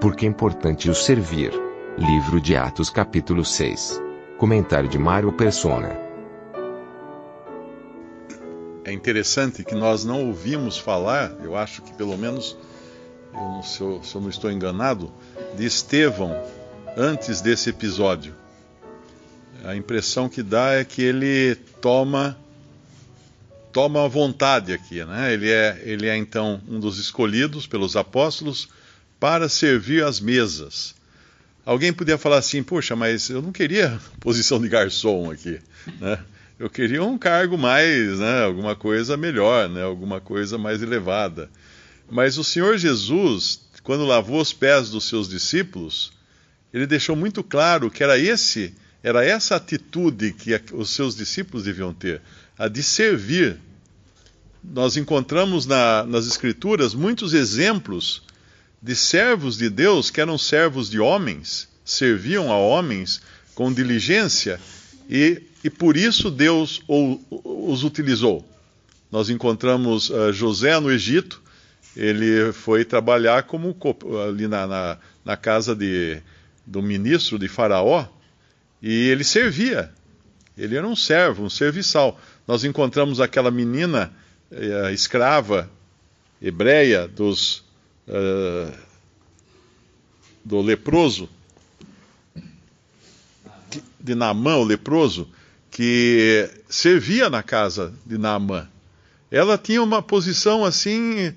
Porque é importante o servir. Livro de Atos capítulo 6. Comentário de Mário Persona. É interessante que nós não ouvimos falar, eu acho que pelo menos, eu se, eu, se eu não estou enganado, de Estevão antes desse episódio. A impressão que dá é que ele toma toma vontade aqui, né? Ele é, ele é então um dos escolhidos pelos apóstolos para servir as mesas. Alguém podia falar assim, poxa, mas eu não queria posição de garçom aqui, né? Eu queria um cargo mais, né, alguma coisa melhor, né, alguma coisa mais elevada. Mas o Senhor Jesus, quando lavou os pés dos seus discípulos, ele deixou muito claro que era esse, era essa atitude que os seus discípulos deviam ter, a de servir. Nós encontramos na, nas Escrituras muitos exemplos de servos de Deus que eram servos de homens, serviam a homens com diligência e, e por isso Deus os utilizou. Nós encontramos uh, José no Egito, ele foi trabalhar como ali na, na, na casa de, do ministro de Faraó e ele servia. Ele era um servo, um serviçal. Nós encontramos aquela menina uh, escrava hebreia dos, do leproso, de Naamã, o leproso, que servia na casa de Naamã. Ela tinha uma posição assim,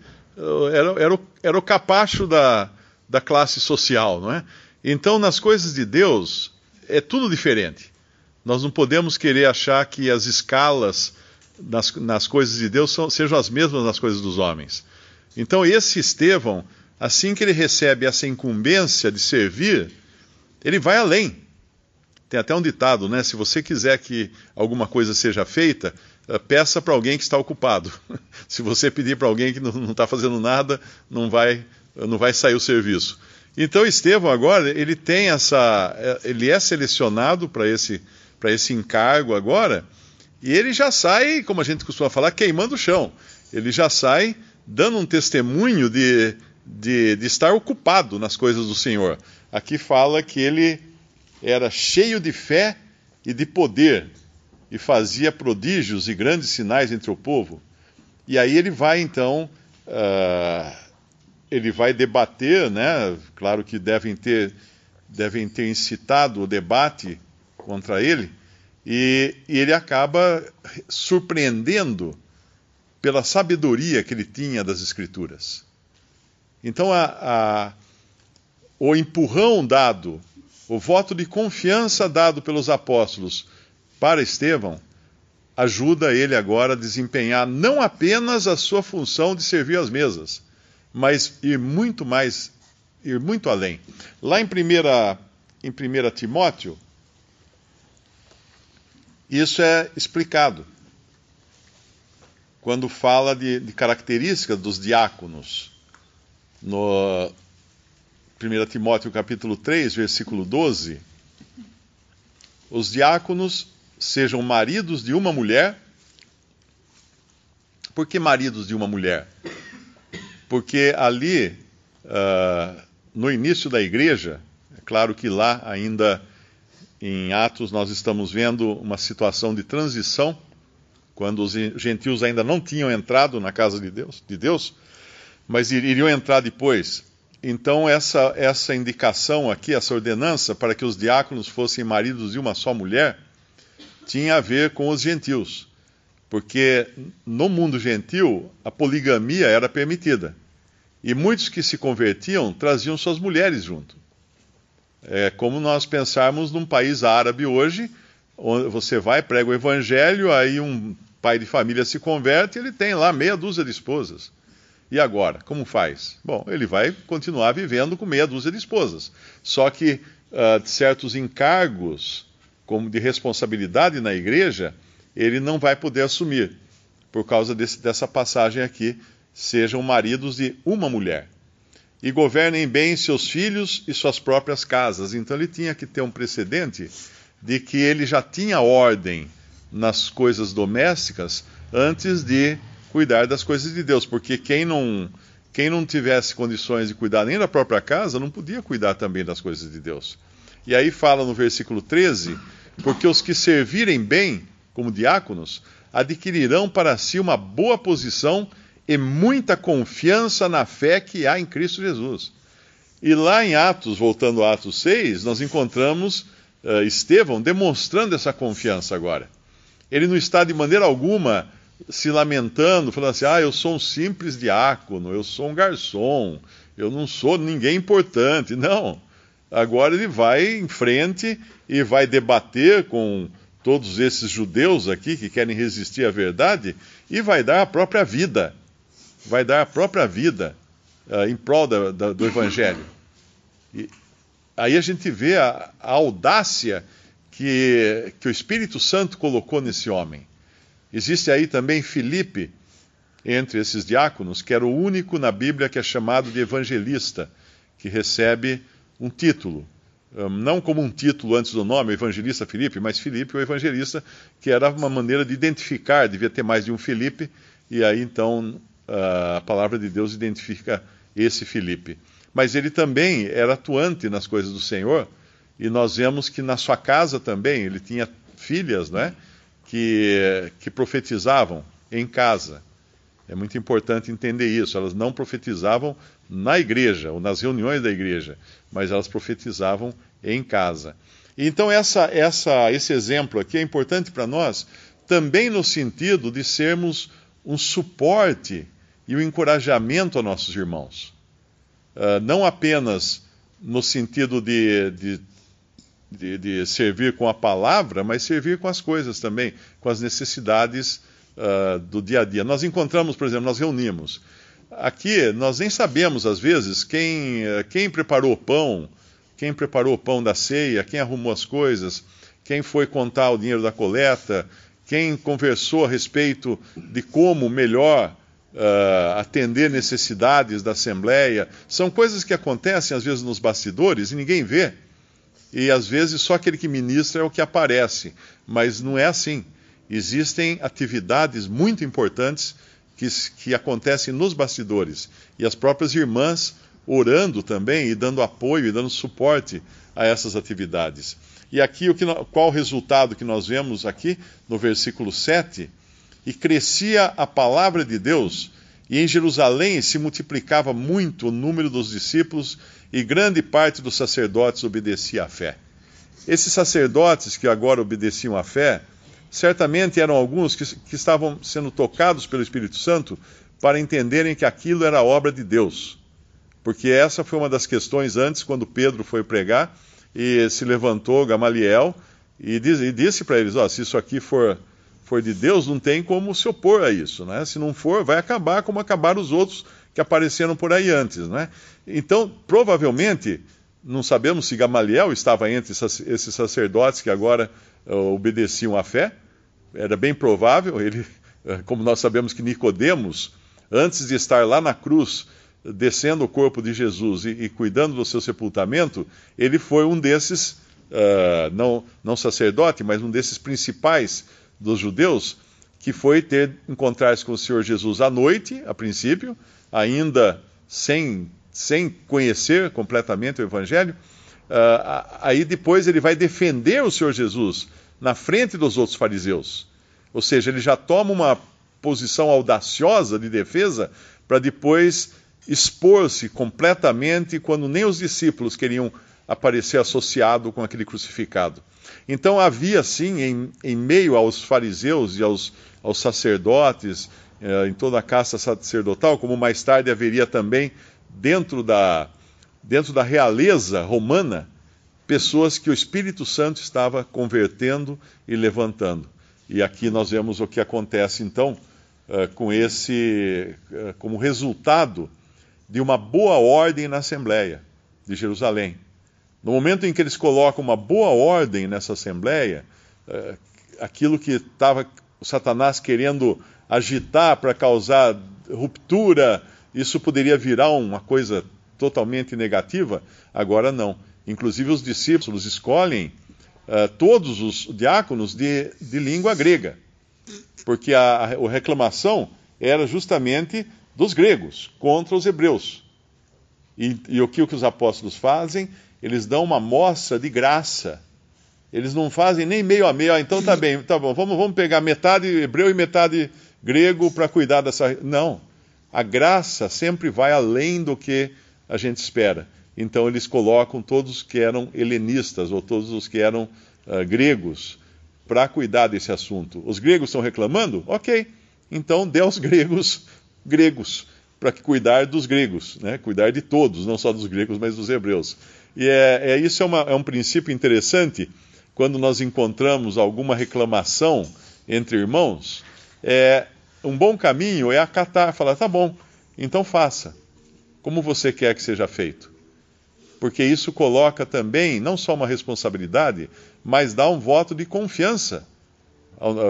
era, era, o, era o capacho da, da classe social, não é? Então, nas coisas de Deus, é tudo diferente. Nós não podemos querer achar que as escalas nas, nas coisas de Deus são, sejam as mesmas nas coisas dos homens. Então, esse Estevão, assim que ele recebe essa incumbência de servir, ele vai além. Tem até um ditado, né? Se você quiser que alguma coisa seja feita, eh, peça para alguém que está ocupado. Se você pedir para alguém que não está fazendo nada, não vai, não vai sair o serviço. Então Estevão agora ele tem essa, eh, ele é selecionado para esse para esse encargo agora e ele já sai, como a gente costuma falar, queimando o chão. Ele já sai dando um testemunho de, de, de estar ocupado nas coisas do Senhor. Aqui fala que ele era cheio de fé e de poder, e fazia prodígios e grandes sinais entre o povo. E aí ele vai então, uh, ele vai debater, né? Claro que devem ter, devem ter incitado o debate contra ele, e, e ele acaba surpreendendo pela sabedoria que ele tinha das Escrituras. Então, a, a, o empurrão dado o voto de confiança dado pelos apóstolos para Estevão ajuda ele agora a desempenhar não apenas a sua função de servir as mesas, mas ir muito mais, ir muito além. Lá em 1 em 1 Timóteo, isso é explicado. Quando fala de, de características dos diáconos. No, 1 Timóteo capítulo 3, versículo 12, os diáconos sejam maridos de uma mulher. Por que maridos de uma mulher? Porque ali, uh, no início da igreja, é claro que lá ainda em Atos nós estamos vendo uma situação de transição, quando os gentios ainda não tinham entrado na casa de Deus, de Deus mas iriam entrar depois. Então, essa, essa indicação aqui, essa ordenança para que os diáconos fossem maridos de uma só mulher, tinha a ver com os gentios. Porque no mundo gentil, a poligamia era permitida. E muitos que se convertiam traziam suas mulheres junto. É como nós pensarmos num país árabe hoje, você vai, prega o evangelho, aí um pai de família se converte, ele tem lá meia dúzia de esposas. E agora, como faz? Bom, ele vai continuar vivendo com meia dúzia de esposas. Só que uh, certos encargos, como de responsabilidade na igreja, ele não vai poder assumir, por causa desse, dessa passagem aqui, sejam maridos de uma mulher. E governem bem seus filhos e suas próprias casas. Então ele tinha que ter um precedente de que ele já tinha ordem nas coisas domésticas antes de cuidar das coisas de Deus, porque quem não quem não tivesse condições de cuidar nem da própria casa não podia cuidar também das coisas de Deus. E aí fala no versículo 13: porque os que servirem bem como diáconos adquirirão para si uma boa posição e muita confiança na fé que há em Cristo Jesus. E lá em Atos, voltando a Atos 6, nós encontramos uh, Estevão demonstrando essa confiança agora. Ele não está de maneira alguma se lamentando, falando assim: ah, eu sou um simples diácono, eu sou um garçom, eu não sou ninguém importante. Não. Agora ele vai em frente e vai debater com todos esses judeus aqui que querem resistir à verdade e vai dar a própria vida. Vai dar a própria vida uh, em prol da, da, do Evangelho. E aí a gente vê a, a audácia que, que o Espírito Santo colocou nesse homem. Existe aí também Filipe, entre esses diáconos, que era o único na Bíblia que é chamado de evangelista, que recebe um título. Não como um título antes do nome, evangelista Filipe, mas Filipe, o evangelista, que era uma maneira de identificar, devia ter mais de um Filipe, e aí então a palavra de Deus identifica esse Filipe. Mas ele também era atuante nas coisas do Senhor, e nós vemos que na sua casa também ele tinha filhas, não é? Que, que profetizavam em casa. É muito importante entender isso. Elas não profetizavam na igreja ou nas reuniões da igreja, mas elas profetizavam em casa. Então essa, essa, esse exemplo aqui é importante para nós também no sentido de sermos um suporte e um encorajamento a nossos irmãos. Uh, não apenas no sentido de, de de, de, servir com a palavra, mas servir com as coisas também, com as necessidades uh, do dia a dia. Nós encontramos, por exemplo, nós reunimos. Aqui nós nem sabemos, às vezes, quem, quem preparou o pão, quem preparou o pão da ceia, quem arrumou as coisas, quem foi contar o dinheiro da coleta, quem conversou a respeito de como melhor uh, atender necessidades da Assembleia. São coisas que acontecem, às vezes, nos bastidores e ninguém vê e às vezes só aquele que ministra é o que aparece, mas não é assim. Existem atividades muito importantes que, que acontecem nos bastidores e as próprias irmãs orando também e dando apoio e dando suporte a essas atividades. E aqui o que, qual o resultado que nós vemos aqui no versículo 7? E crescia a palavra de Deus, e em Jerusalém se multiplicava muito o número dos discípulos e grande parte dos sacerdotes obedecia à fé. Esses sacerdotes que agora obedeciam à fé, certamente eram alguns que, que estavam sendo tocados pelo Espírito Santo para entenderem que aquilo era obra de Deus. Porque essa foi uma das questões antes, quando Pedro foi pregar, e se levantou Gamaliel e, disse para eles: oh, se isso aqui for, for de Deus, não tem como se opor a isso. Né? Se não for, vai acabar como acabaram os outros que apareceram por aí antes. Né? Então, provavelmente, não sabemos se Gamaliel estava entre esses sacerdotes que agora uh, obedeciam à fé. Era bem provável, ele, uh, como nós sabemos que Nicodemos, antes de estar lá na cruz, descendo o corpo de Jesus e, e cuidando do seu sepultamento, ele foi um desses, uh, não, não sacerdote, mas um desses principais dos judeus, que foi ter encontrar-se com o Senhor Jesus à noite, a princípio, ainda sem, sem conhecer completamente o Evangelho. Uh, aí depois ele vai defender o Senhor Jesus na frente dos outros fariseus. Ou seja, ele já toma uma posição audaciosa de defesa para depois expor-se completamente quando nem os discípulos queriam aparecer associado com aquele crucificado. Então havia, sim, em, em meio aos fariseus e aos, aos sacerdotes eh, em toda a caça sacerdotal, como mais tarde haveria também dentro da, dentro da realeza romana, pessoas que o Espírito Santo estava convertendo e levantando. E aqui nós vemos o que acontece então uh, com esse, uh, como resultado de uma boa ordem na Assembleia de Jerusalém. No momento em que eles colocam uma boa ordem nessa Assembleia, uh, aquilo que estava Satanás querendo agitar para causar ruptura, isso poderia virar uma coisa totalmente negativa, agora não. Inclusive os discípulos escolhem uh, todos os diáconos de, de língua grega, porque a, a, reclamação era justamente dos gregos contra os hebreus. E, e o que os apóstolos fazem? Eles dão uma mostra de graça. Eles não fazem nem meio a meio. Ah, então tá bem, tá bom. Vamos, vamos pegar metade hebreu e metade grego para cuidar dessa. Não. A graça sempre vai além do que a gente espera. Então eles colocam todos os que eram helenistas ou todos os que eram uh, gregos para cuidar desse assunto. Os gregos estão reclamando? Ok. Então dê aos gregos gregos para cuidar dos gregos, né? cuidar de todos, não só dos gregos, mas dos hebreus. E é, é isso é, uma, é um princípio interessante quando nós encontramos alguma reclamação entre irmãos. É, um bom caminho é acatar, falar, tá bom, então faça, como você quer que seja feito. Porque isso coloca também não só uma responsabilidade, mas dá um voto de confiança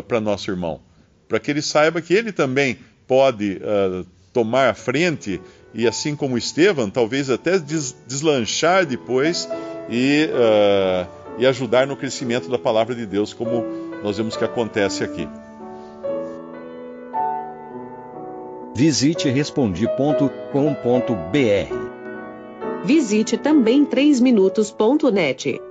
para nosso irmão, para que ele saiba que ele também pode uh, tomar a frente e, assim como Estevão, talvez até des deslanchar depois e, uh, e ajudar no crescimento da palavra de Deus, como nós vemos que acontece aqui. Visite respondi.com.br. Visite também 3minutos.net.